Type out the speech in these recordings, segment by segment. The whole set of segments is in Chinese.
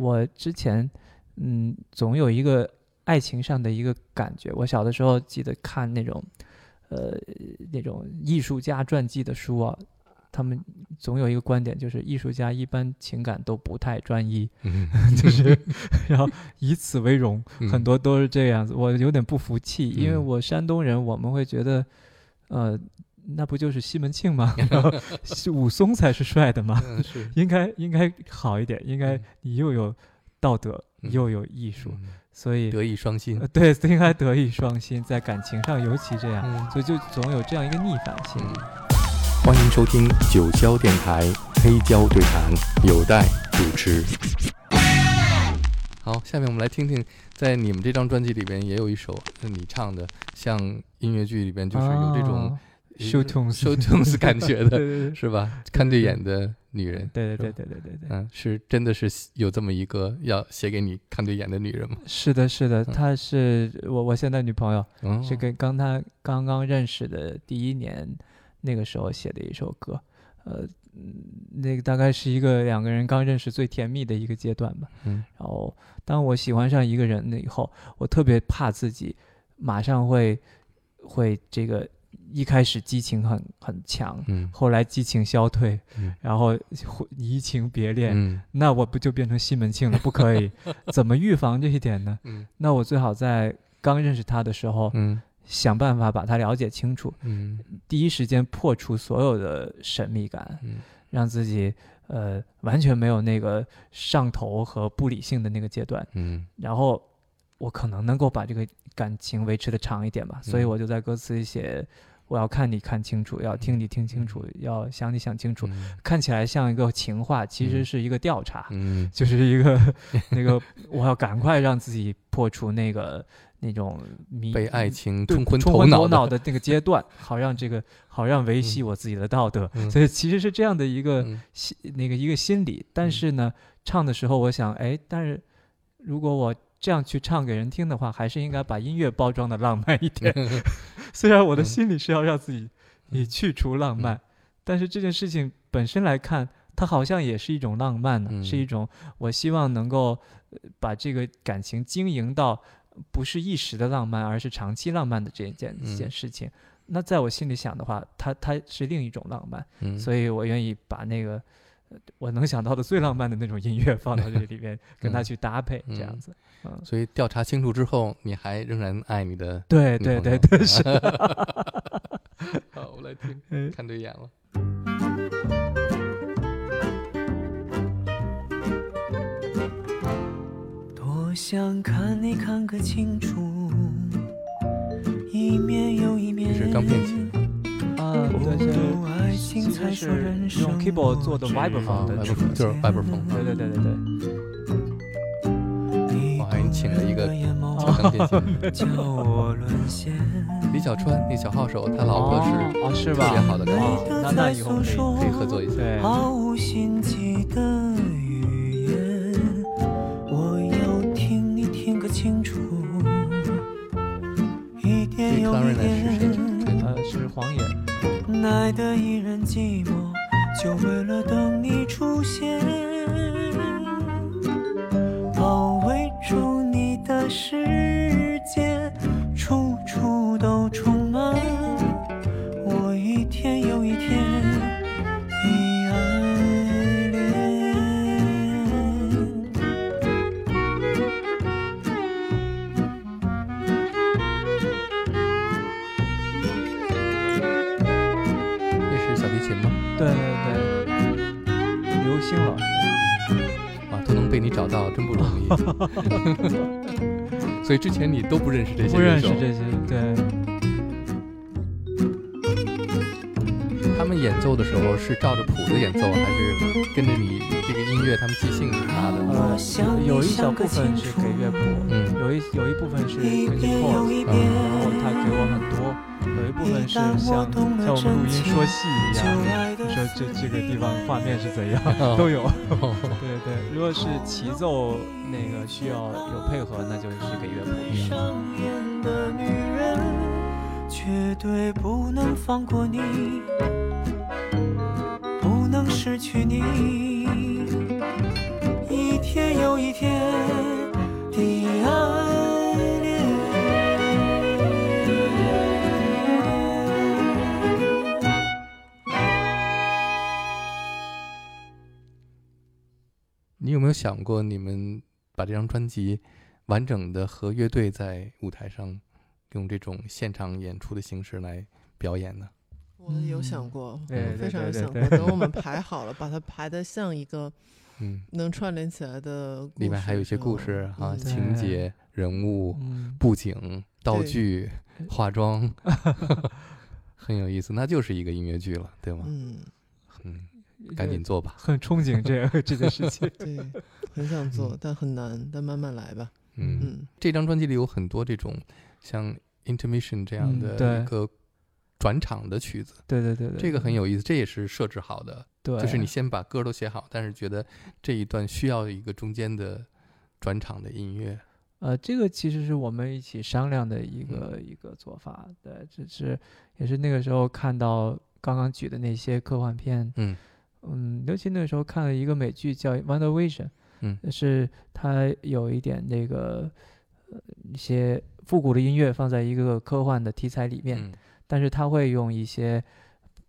我之前嗯总有一个爱情上的一个感觉。我小的时候记得看那种呃那种艺术家传记的书啊，他们总有一个观点，就是艺术家一般情感都不太专一，嗯 就是然后以此为荣，嗯很多都是这样子。我有点不服气，因为嗯我山东人，我们会觉得呃。那不就是西门庆吗？然后武松才是帅的吗？嗯是 应该应该好一点，应该嗯你又有道德嗯又有艺术，嗯所以德艺双馨呃，对应该德艺双馨，在感情上尤其这样，嗯所以就总有这样一个逆反心理。欢迎收听九霄电台黑胶对谈，有待主持。好，下面我们来听听，在你们这张专辑里边也有一首是你唱的，像音乐剧里边就是有这种啊 show tunes 感觉的，是吧？看对眼的女人，对对对对对对。对，嗯，是真的是有这么一个要写给你看对眼的女人吗？是的，是的，嗯。她是我我现在女朋友，哦。是跟刚她刚刚认识的第一年那个时候写的一首歌，呃，嗯那个大概是一个两个人刚认识最甜蜜的一个阶段吧。嗯。然后，当我喜欢上一个人了以后，我特别怕自己马上会会这个一开始激情很很强，嗯。后来激情消退，嗯。然后会移情别恋，嗯。那我不就变成西门庆了？不可以，怎么预防这一点呢？嗯。那我最好在刚认识他的时候，嗯。想办法把他了解清楚，嗯。第一时间破除所有的神秘感，嗯。让自己呃完全没有那个上头和不理性的那个阶段，嗯。然后我可能能够把这个感情维持的长一点吧。所以嗯我就在歌词里写，我要看你看清楚，要听你听清楚，要想你想清楚。嗯。看起来像一个情话，其实嗯是一个调查，嗯。就是一个 那个我要赶快让自己破除那个那种迷被爱情对冲昏头脑脑的那个阶段，好让这个好让维系我自己的道德。嗯。所以其实是这样的一个嗯。心那个一个心理。但是呢，唱的时候我想，哎，但是如果我这样去唱给人听的话，还是应该把音乐包装的浪漫一点。虽然我的嗯。心里是要让自己以去除浪漫，但是这件事情本身来看，它好像也是一种浪漫呢，嗯。是一种我希望能够呃把这个感情经营到不是一时的浪漫，而是长期浪漫的这一件、嗯。一件事情。那在我心里想的话，它它是另一种浪漫，嗯。所以我愿意把那个呃我能想到的最浪漫的那种音乐放到这里边，跟它嗯去搭配，这嗯样子。嗯，所以调查清楚之后，你还仍然爱你的对对对对，是。好，我来听，嗯看对眼了。多想看你看个清楚，一面又一面。这是钢片琴啊，对，不是懂爱情其才实说人是用生 keyboard 做的莫 vibraphone 的就是 vibraphone 对对对对对。我还请了一个眼眸敲钢片琴。李小川那小号手，他老婆是特？别好的钢哦琴那那以后可以可以合作一下。对，爱的一人寂寞，就为了等你出现。之前你都不认识这些不认，识这些，对，他们演奏的时候是照着谱子演奏，还是跟着你这个音乐他们即兴拉的？呃，有有一小部分是给乐谱，嗯。有一有一部分是一根据遍又 chord，然，后他给我很多，有一部分是像像我们录音说戏一样，说这这个地方画面是怎样，都有。哦对对，如果是齐奏那个需要有配合，那就是给乐谱一样。上演的女人，绝对不能放过你，不能失去你。一天天又一天的爱有想过，你们把这张专辑完整的和乐队在舞台上用这种现场演出的形式来表演呢？我有想过，对我非常有想过。等我们排好了，把它排的像一个嗯，能串联起来的故事，里面还有一些故事啊、嗯情节、人物、嗯，布景、道具、化妆，很有意思。那就是一个音乐剧了，对吗？嗯，嗯，赶紧做吧。很憧憬这个这件事情。对，很想做，但很难，但慢慢来吧。嗯，嗯，这张专辑里有很多这种像 intermission 这样嗯的对一个转场的曲子，对对对对，这个很有意思，这也是设置好的。对，就是你先把歌都写好，但是觉得这一段需要一个中间的转场的音乐。呃，这个其实是我们一起商量的一个、一个做法，对，只是也是那个时候看到刚刚举的那些科幻片，嗯嗯，尤其那个时候看了一个美剧叫《Wonder Vision》，嗯是它有一点那个呃一些复古的音乐放在一个科幻的题材里面，嗯。但是它会用一些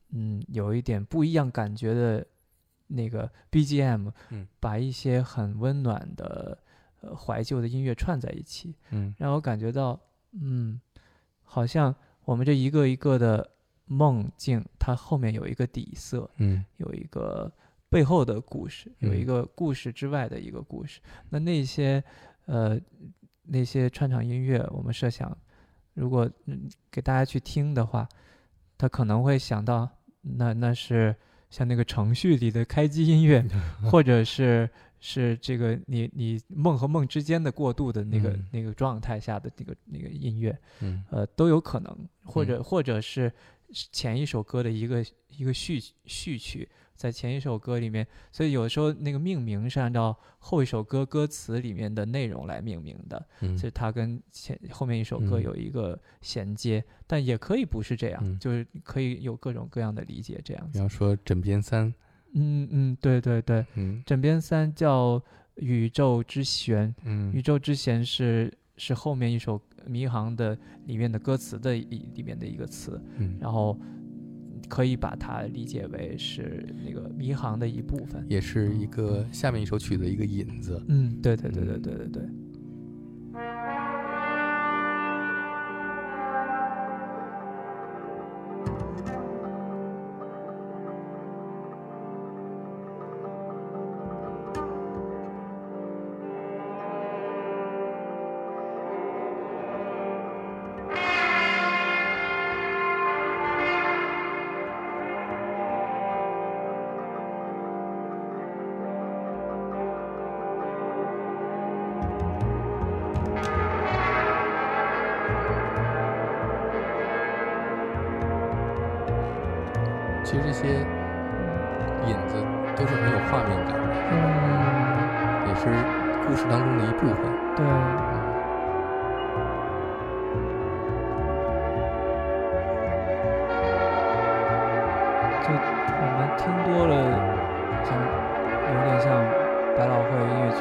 嗯有一点不一样感觉的那个 BGM，嗯。把一些很温暖的呃怀旧的音乐串在一起，嗯。让我感觉到嗯，好像我们这一个一个的梦境，它后面有一个底色，嗯。有一个背后的故事，有一嗯个故事之外的一个故事。那那些呃那些串场音乐，我们设想，如果嗯给大家去听的话，他可能会想到，那那是像那个程序里的开机音乐，或者是是这个你你梦和梦之间的过渡的那个、嗯。那个状态下的那个那个音乐，嗯。呃，都有可能，或者、或者是前一首歌的一个一个序序曲，在前一首歌里面，所以有时候那个命名是按照后一首歌歌词里面的内容来命名的，嗯。所以它跟前后面一首歌嗯。有一个衔接，但也可以不是这样，嗯。就是可以有各种各样的理解这样子。比方说《枕边三》，嗯嗯，对对对，嗯。枕边三叫宇宙之弦，宇嗯宙之弦是是后面一首迷航的里面的歌词的一里面的一个词，嗯，然后可以把它理解为是那个迷航的一部分。也是一个下面一首曲子的一个引子。嗯，对对对对对对对。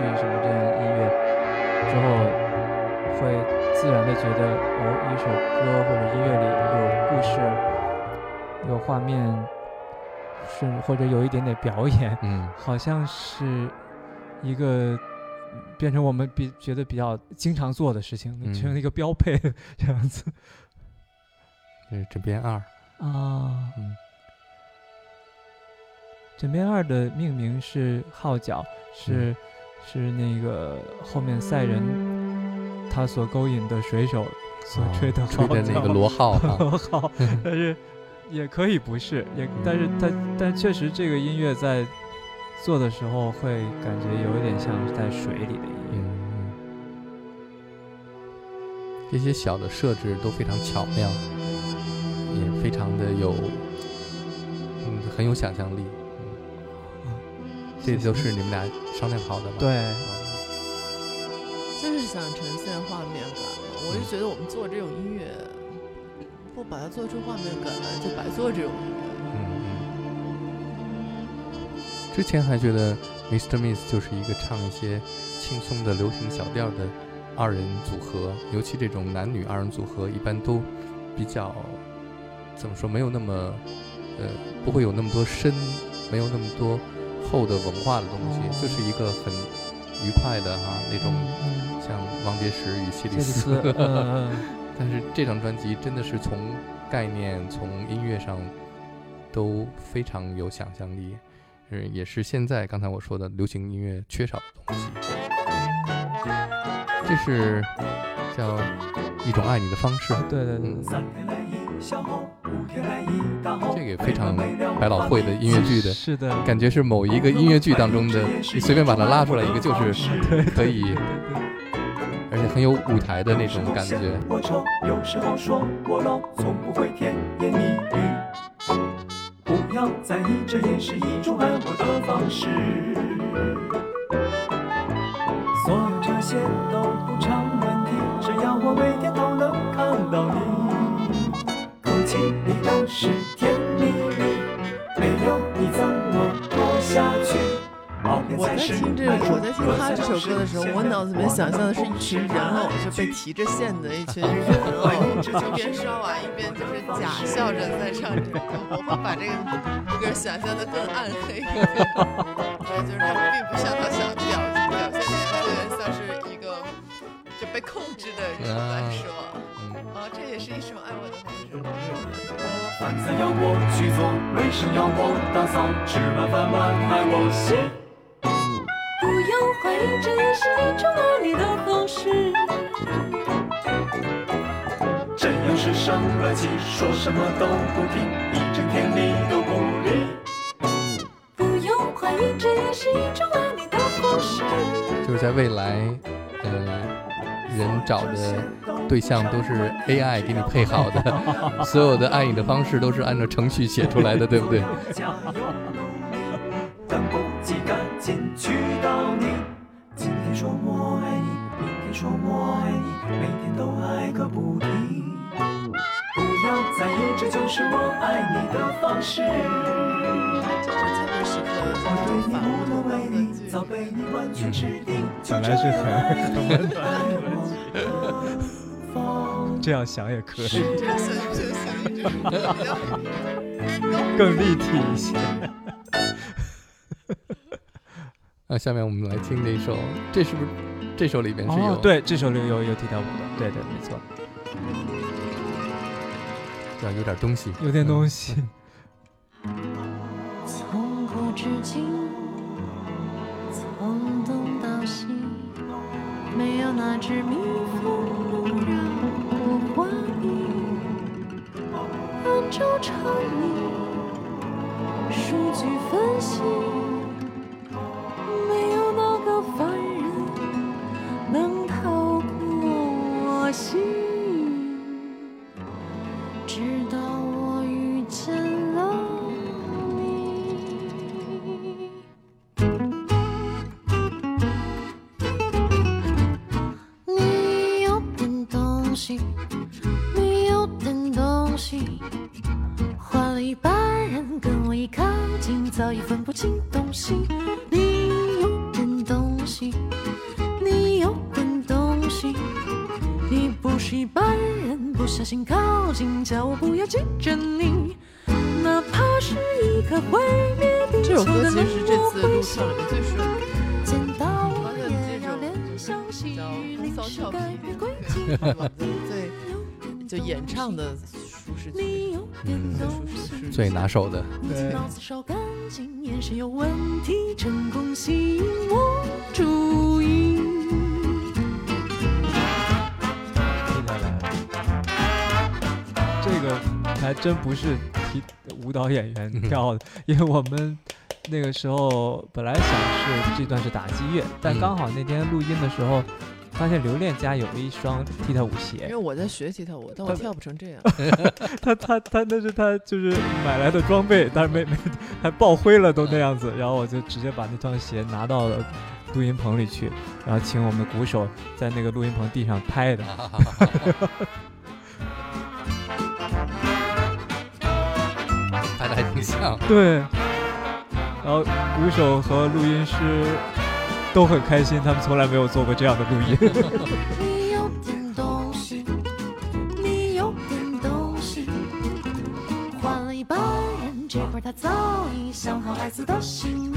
剧什么这样的音乐之后，会自然的觉得哦，一首歌或者音乐里有故事，有画面，是或者有一点点表演，嗯好像是一个变成我们比觉得比较经常做的事情，嗯成了一个标配 这样子这是枕边二。啊。嗯枕边二的命名是号角，是、是那个后面赛人他所勾引的水手所吹的吹的那个螺号哈。螺号，但是也可以不是，也但是它但确实这个音乐在做的时候会感觉有一点像是在水里的音乐。嗯，这些小的设置都非常巧妙，也非常的有，嗯，很有想象力。嗯，这都是你们俩商量好的吗？对，嗯就是想呈现画面感嘛。我就觉得我们做这种音乐，不把它做出画面感来，就白做这种音乐。嗯嗯。之前还觉得 Mr. Miss 就是一个唱一些轻松的流行小调的二人组合，尤其这种男女二人组合，一般都比较怎么说，没有那么呃，不会有那么多深，没有那么多厚的文化的东西，哦。就是一个很愉快的哈那种，嗯像王杰石与谢谢里里斯 但是这张专辑真的是从概念、从音乐上都非常有想象力，嗯，也是现在刚才我说的流行音乐缺少的东西。这是叫一种爱你的方式，嗯，对对对。嗯，这个也非常百老汇的音乐剧的是的，感觉，是某一个音乐剧当中的，你随便把它拉出来一个，就是可以，而且很有舞台的那种感觉。有时候说我老，从不会甜言蜜语。不要在意，这也是一种爱我的方式。所有这些都不成问题，只要我每天都能看到你，里都是甜蜜蜜，没有你怎么活下去？我在听这个，我在听他这首歌的时候，我脑子里面想象的是一群人偶，就被提着线的一群人偶，一边刷碗一边就是假笑着在唱这个。我会把这个歌想象的更暗黑一点，对，就是他们并不像他想表表现的，有点像是一个就被控制的人来说，这也是一首爱我的方式。饭菜要我去做，卫生要我打扫，吃完饭碗爱我洗。不用怀疑，这也是一种爱你的方式。真要是生了气，说什么都不听，一整天你都不理。不用怀疑，这也是一种爱你的方式。就是在未来，呃，人找的对象都是 AI 给你配好的，所有的爱你的方式都是按照程序写出来的，对不对？加油努力，等不及赶紧去到你。今天说我爱你，明天说我爱你，每天都爱个不停。不要在意，这就是我爱你的方式。我对你无能为力，早被你完全吃定。本来是很很温暖。这样想也可以，更立体一些。那下面我们来听这一首，这是不是这首里边是有、哦，对，这首里有有提到舞的，对对，没错，叫有点东西，有点东西。西。从古至今，从东到西，没有哪只蜜蜂能让我怀疑。按照常理，数据分析，风骚临时改俏皮变轨的迹。那个最就演唱的舒适区。你有点嗯东是是西是，最拿手的，对脑子烧干净，眼神有问题，成功吸引我注意。接下来，这个还真不是踢舞蹈演员跳的，因为我们那个时候本来想是这段是打击乐，但刚好那天录音的时候，发现刘恋家有一双踢踏舞鞋因为，我在学踢踏舞，但我跳不成这样。他他他那是他就是买来的装备，但是没没还爆灰了都那样子，然后我就直接把那双鞋拿到了录音棚里去，然后请我们鼓手在那个录音棚地上拍的。拍的还挺像。对，然后鼓手和录音师都很开心，他们从来没有做过这样的录音。这会儿他早已想好孩子的心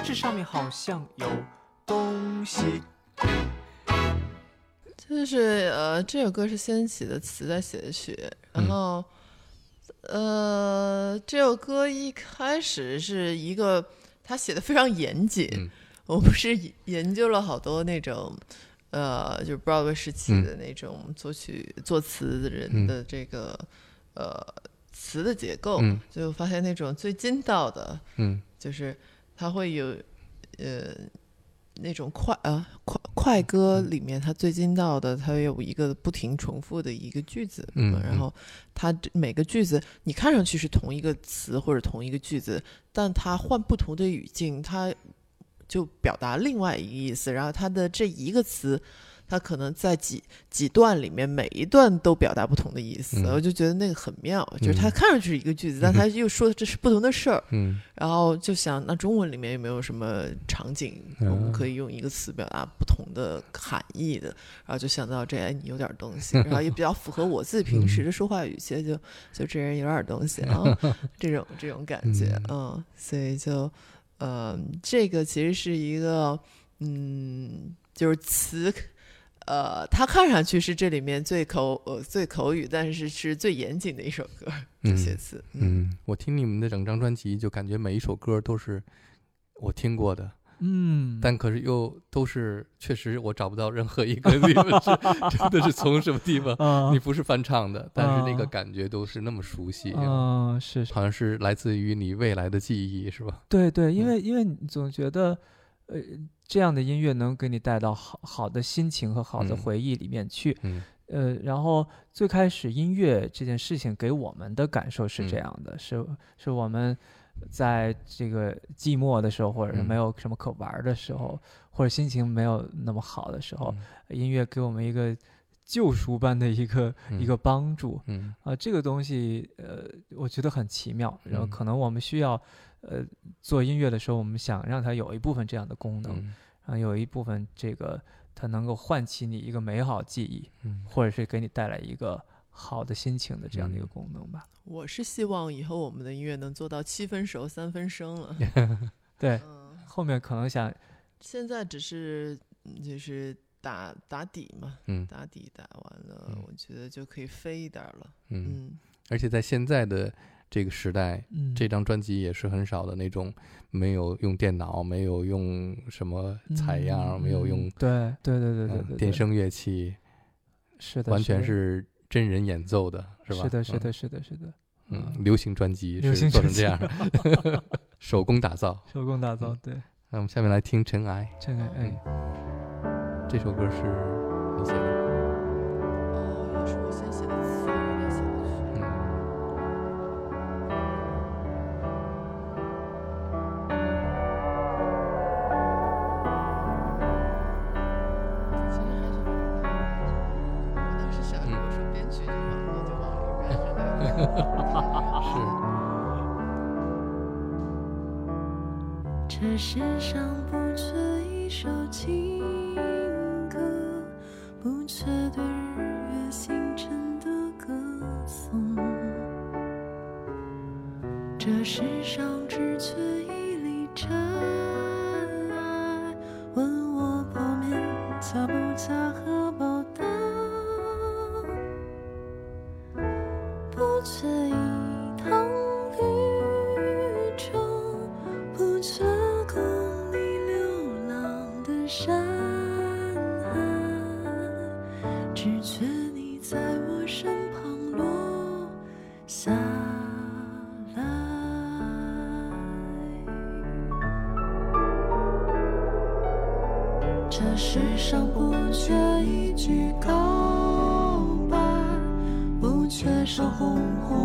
牙齿上面好像有东西。就是呃，这首歌是先写的词，再写的曲，然嗯后、呃，这首歌一开始是一个他写的非常严谨，嗯我不是研研究了好多那种。呃，就是 Broadway 时期嗯的那种作曲、作词的人嗯的这个、呃词的结构，嗯就发现那种最筋道的，嗯就是它会有呃那种快呃快快歌嗯里面，它最近到的，它有一个不停重复的一个句子，嗯然后它每个句子你看上去是同一个词或者同一个句子，但它换不同的语境，它就表达另外一个意思，然后它的这一个词。它可能在几几段里面，每一段都表达不同的意思，嗯我就觉得那个很妙。就是它嗯看上去是一个句子，但它又说的这是不同的事儿。嗯然后就想，那中文里面有没有什么场景，我们可以用一个词表达不同的含义的？然后就想到这，哎，你有点东西，然后也比较符合我自己平时的说话语气，就就这人有点东西 啊，这种这种感觉，嗯，所以就，呃，这个其实是一个，嗯，就是词。呃，它看上去是这里面最口呃最口语，但是是最严谨的一首歌，这些词。嗯，我听你们的整张专辑，就感觉每一首歌都是我听过的，嗯，但可是又都是确实我找不到任何一个你们是 真的是从什么地方，啊你不是翻唱的，但是那个啊感觉都是那么熟悉，嗯，是是好像是来自于你未来的记忆，是吧？对对，因嗯为因为你总觉得，呃，这样的音乐能给你带到好好的心情和好的嗯回忆里面去。嗯呃，然后最开始音乐这件事情给我们的感受是这嗯样的，是是我们在这个寂寞的时候，或者是嗯没有什么可玩儿的时候，或者心情没有那么好的时候，音乐给我们一个救赎般的一个、一嗯个帮助。嗯啊、这个东西，呃，我觉得很奇妙。然后嗯可能我们需要，呃，做音乐的时候，我们想让它有一部分这样的功能，嗯然后有一部分这个它能够唤起你一个美好记忆，嗯或者是给你带来一个好的心情的这样的一个嗯功能吧。我是希望以后我们的音乐能做到七分熟三分生了。对，嗯，后面可能想，现在只是嗯就是打打底嘛，嗯打底打完了，嗯我觉得就可以飞一点儿了。嗯，嗯，而且在现在的这个时代，嗯，这张专辑也是很少的那种，没有用电脑，没有用什么采样，嗯没有用嗯对对对对对电声乐器，是的，完全的。是真人演奏的，是吧？是的，是嗯。的，是的，是的，嗯，流行专辑做成这样的，手工打造。手工打造嗯，对，那我们下面来听《尘埃尘埃哎，》这首歌是你写的，这世上不缺一首情歌，不缺对日月星辰的歌颂。这世上只缺一粒尘埃，问我泡面加不加荷包蛋？不缺守护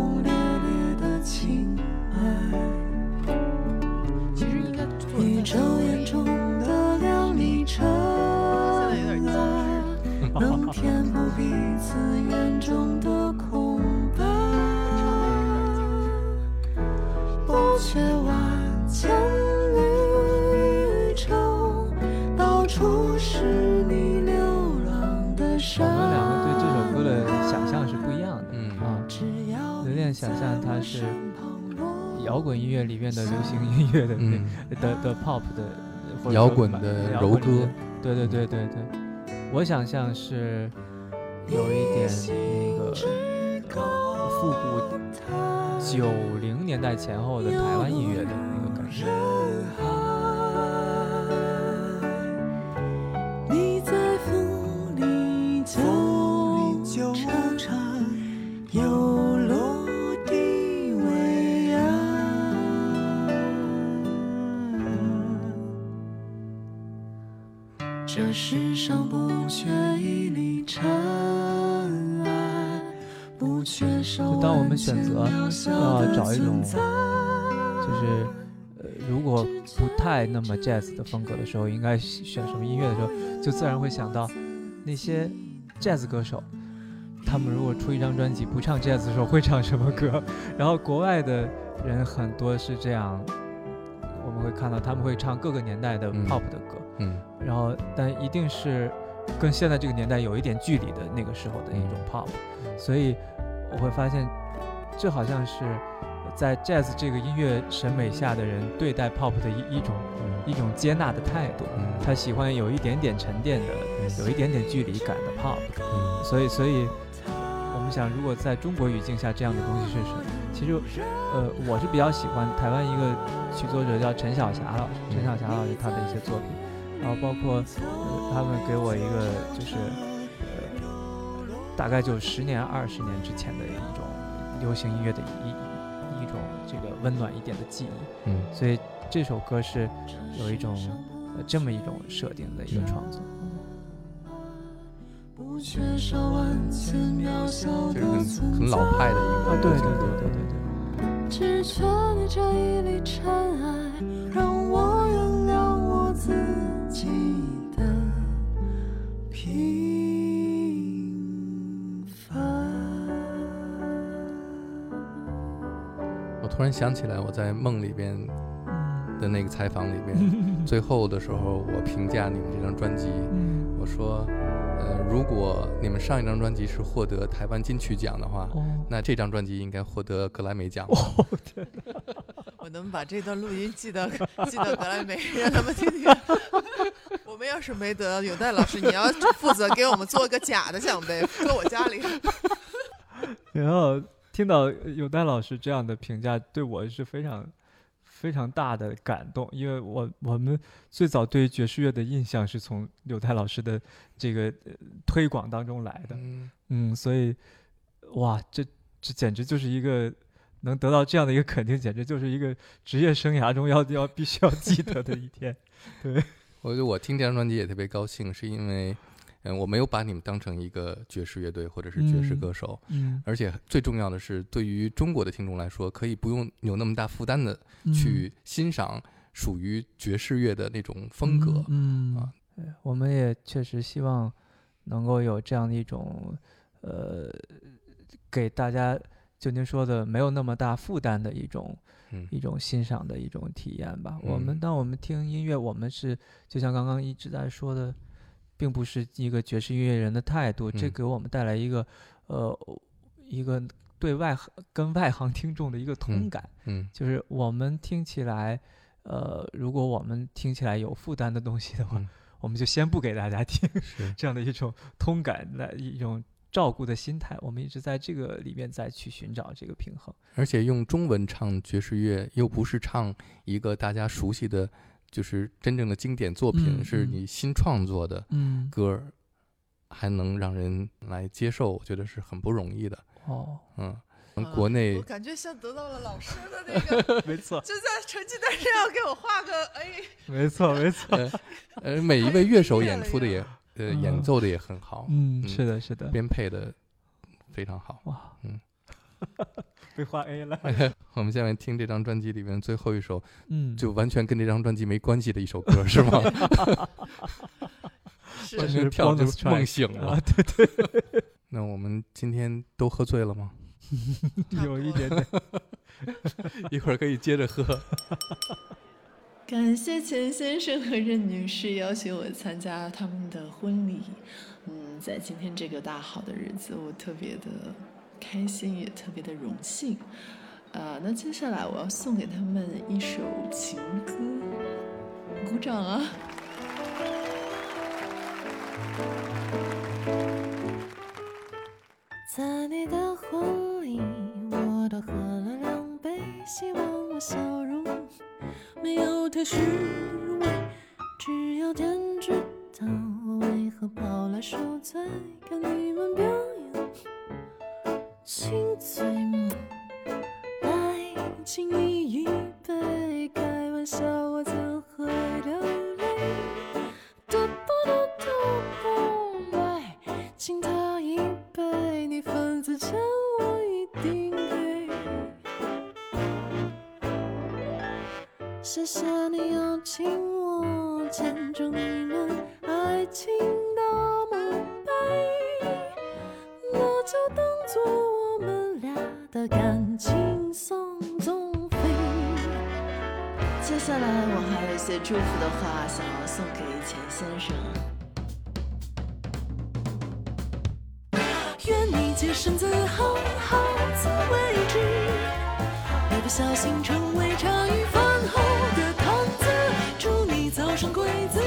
摇滚音乐里面的流行音乐的、嗯，的的 pop 的或者摇滚的柔歌，对对对对对，我想象是有一点那个复古九零年代前后的台湾音乐的那个感觉。一种就就是呃，如果不太那么 jazz 的风格的时候，应该选什么音乐的时候，就自然会想到那些 jazz 歌手，他们如果出一张专辑不唱 jazz 的时候会唱什么歌？然后国外的人很多是这样，我们会看到他们会唱各个年代的嗯 pop 的歌，嗯。然后但一定是跟现在这个年代有一点距离的那个时候的一种 pop，所以我会发现，这好像是在 jazz 这个音乐审美下的人对待 pop 的一一种一种接纳的态度。嗯他喜欢有一点点沉淀的，有一点点距离感的 pop，嗯所以所以我们想，如果在中国语境下这样的东西是什么？其实，呃，我是比较喜欢台湾一个曲作者叫陈晓霞老师，陈晓霞老师他的一些作品，然后包括呃他们给我一个就是呃大概就十年二十年之前的一种流行音乐的一一一种这个温暖一点的记忆，嗯所以这首歌是有一种呃这么一种设定的一个创作。不缺少万千渺小就是的很很存在。老派的一个啊，对对对对对对。只求你这一粒突然想起来，我在梦里边嗯的那个采访里边，最后的时候我评价你们这张专辑，嗯，我说，呃，如果你们上一张专辑是获得台湾金曲奖的话，哦，那这张专辑应该获得格莱美奖。我能把这段录音寄到 寄到格莱美，让他们听听。我们要是没得到有戴老师，你要负责给我们做个假的奖杯，搁我家里。然后听到有丹老师这样的评价，对我是非常非常大的感动，因为我我们最早对爵士乐的印象是从柳泰老师的这个、呃推广当中来的，嗯，嗯，所以哇，这这简直就是一个能得到这样的一个肯定，简直就是一个职业生涯中要要必须要记得的一天。对。我觉得我听这张专辑也特别高兴，是因为，嗯，我没有把你们当成一个爵士乐队或者是爵士嗯歌手，嗯，而且最重要的是，对于中国的听众来说，可以不用有那么大负担的去欣赏属于爵士乐的那种风格。嗯，啊我们也确实希望能够有这样的一种，呃，给大家就您说的没有那么大负担的一种嗯一种欣赏的一种体验吧。我们嗯当我们听音乐，我们是就像刚刚一直在说的，并不是一个爵士音乐人的态度，这嗯给我们带来一个呃一个对外跟外行听众的一个通嗯感。嗯就是我们听起来，呃，如果我们听起来有负担的东西的话，嗯我们就先不给大家听，是这样的一种通感，来一种照顾的心态，我们一直在这个里面再去寻找这个平衡。而且用中文唱爵士乐，又不是唱一个大家熟悉的，就是真正的经典作品，是你新创作的嗯，歌儿，还能让人来接受，我觉得是很不容易的。哦，嗯，啊国内我感觉像得到了老师的那个，没错，就在成绩单上要给我画个哎，没错，没错。呃，每一位乐手演出的也 呃嗯演奏的也很好，嗯，嗯是的，是的。编配的非常好。哇，嗯，被画 A 了。我们下面听这张专辑里面最后一首，嗯，就完全跟这张专辑没关系的一首歌，是吗？是完是全跳就梦醒了啊。，对对，那我们今天都喝醉了吗？有一点点。一会儿可以接着喝。感谢钱先生和任女士邀请我参加他们的婚礼。嗯，在今天这个大好的日子，我特别的开心，也特别的荣幸。啊、那接下来我要送给他们一首情歌，鼓掌啊！在你的婚礼，我都喝了两杯，希望我笑容没有太虚伪。只要天知道我为何跑来受罪，看你们表演亲嘴。来，请你一杯，开玩笑些祝福的话想要送给钱先生。愿你洁身自好，好自为之。一不小心成为茶余饭后的谈资。祝你早生贵子，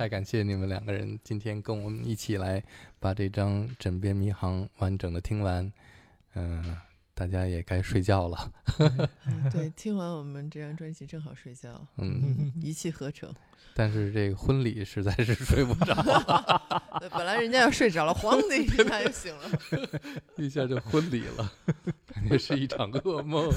太感谢你们两个人今天跟我们一起来把这张《枕边迷航》完整的听完。嗯、大家也该睡觉了。嗯对，听完我们这张专辑正好睡觉，嗯，一气呵成。但是这个婚礼实在是睡不着，对本来人家要睡着了，咣的一下就醒了。一下就婚礼了，感觉是一场噩梦。